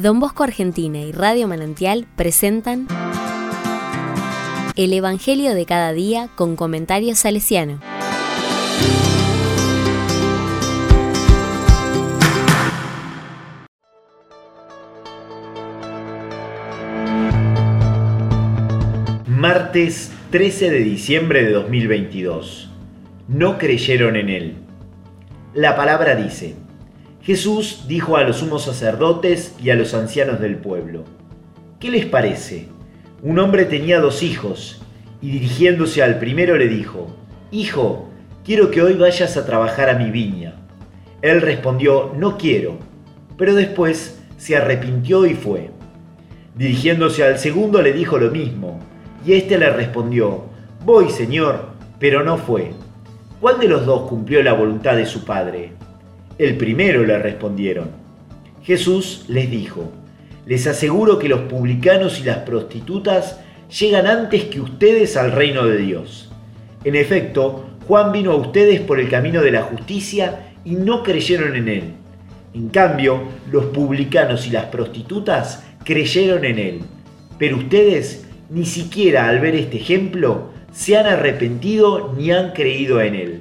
Don Bosco Argentina y Radio Manantial presentan El Evangelio de cada día con comentarios salesiano. Martes 13 de diciembre de 2022. No creyeron en él. La palabra dice, Jesús dijo a los sumos sacerdotes y a los ancianos del pueblo, ¿qué les parece? Un hombre tenía dos hijos, y dirigiéndose al primero le dijo, Hijo, quiero que hoy vayas a trabajar a mi viña. Él respondió, No quiero, pero después se arrepintió y fue. Dirigiéndose al segundo le dijo lo mismo, y éste le respondió, Voy, Señor, pero no fue. ¿Cuál de los dos cumplió la voluntad de su padre? El primero le respondieron. Jesús les dijo, les aseguro que los publicanos y las prostitutas llegan antes que ustedes al reino de Dios. En efecto, Juan vino a ustedes por el camino de la justicia y no creyeron en él. En cambio, los publicanos y las prostitutas creyeron en él. Pero ustedes, ni siquiera al ver este ejemplo, se han arrepentido ni han creído en él.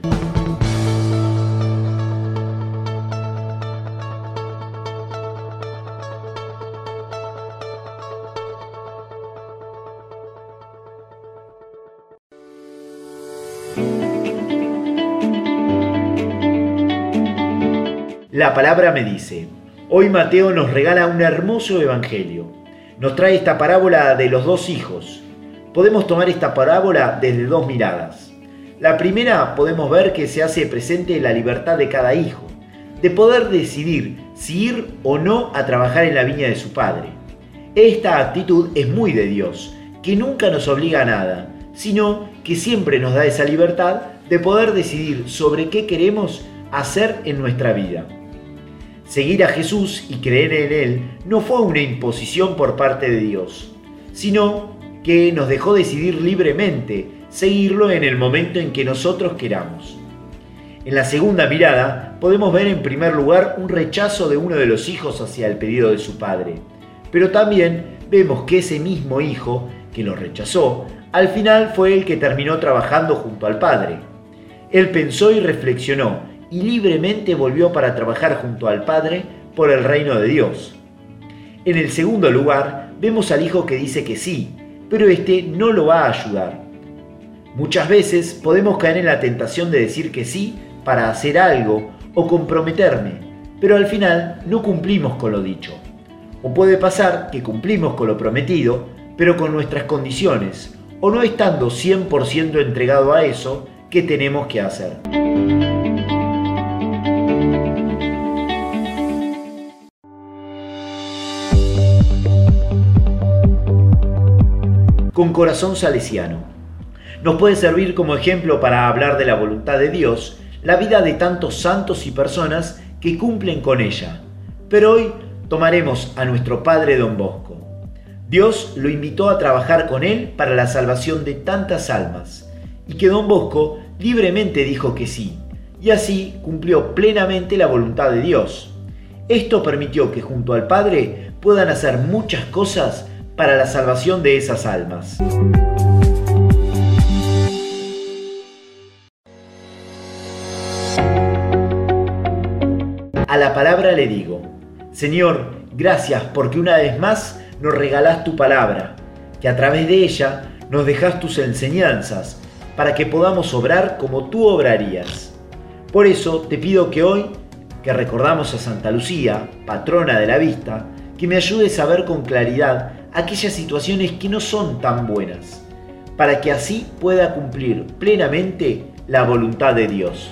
La palabra me dice, hoy Mateo nos regala un hermoso evangelio. Nos trae esta parábola de los dos hijos. Podemos tomar esta parábola desde dos miradas. La primera podemos ver que se hace presente la libertad de cada hijo, de poder decidir si ir o no a trabajar en la viña de su padre. Esta actitud es muy de Dios, que nunca nos obliga a nada, sino que siempre nos da esa libertad de poder decidir sobre qué queremos hacer en nuestra vida. Seguir a Jesús y creer en Él no fue una imposición por parte de Dios, sino que nos dejó decidir libremente seguirlo en el momento en que nosotros queramos. En la segunda mirada podemos ver en primer lugar un rechazo de uno de los hijos hacia el pedido de su padre, pero también vemos que ese mismo hijo que lo rechazó, al final fue el que terminó trabajando junto al padre. Él pensó y reflexionó y libremente volvió para trabajar junto al Padre por el reino de Dios. En el segundo lugar, vemos al Hijo que dice que sí, pero este no lo va a ayudar. Muchas veces podemos caer en la tentación de decir que sí para hacer algo o comprometerme, pero al final no cumplimos con lo dicho. O puede pasar que cumplimos con lo prometido, pero con nuestras condiciones, o no estando 100% entregado a eso que tenemos que hacer. Con corazón salesiano. Nos puede servir como ejemplo para hablar de la voluntad de Dios la vida de tantos santos y personas que cumplen con ella. Pero hoy tomaremos a nuestro Padre Don Bosco. Dios lo invitó a trabajar con él para la salvación de tantas almas, y que Don Bosco libremente dijo que sí, y así cumplió plenamente la voluntad de Dios. Esto permitió que junto al Padre puedan hacer muchas cosas para la salvación de esas almas. A la palabra le digo, Señor, gracias porque una vez más nos regalás tu palabra, que a través de ella nos dejas tus enseñanzas, para que podamos obrar como tú obrarías. Por eso te pido que hoy, que recordamos a Santa Lucía, patrona de la vista, que me ayudes a ver con claridad aquellas situaciones que no son tan buenas, para que así pueda cumplir plenamente la voluntad de Dios.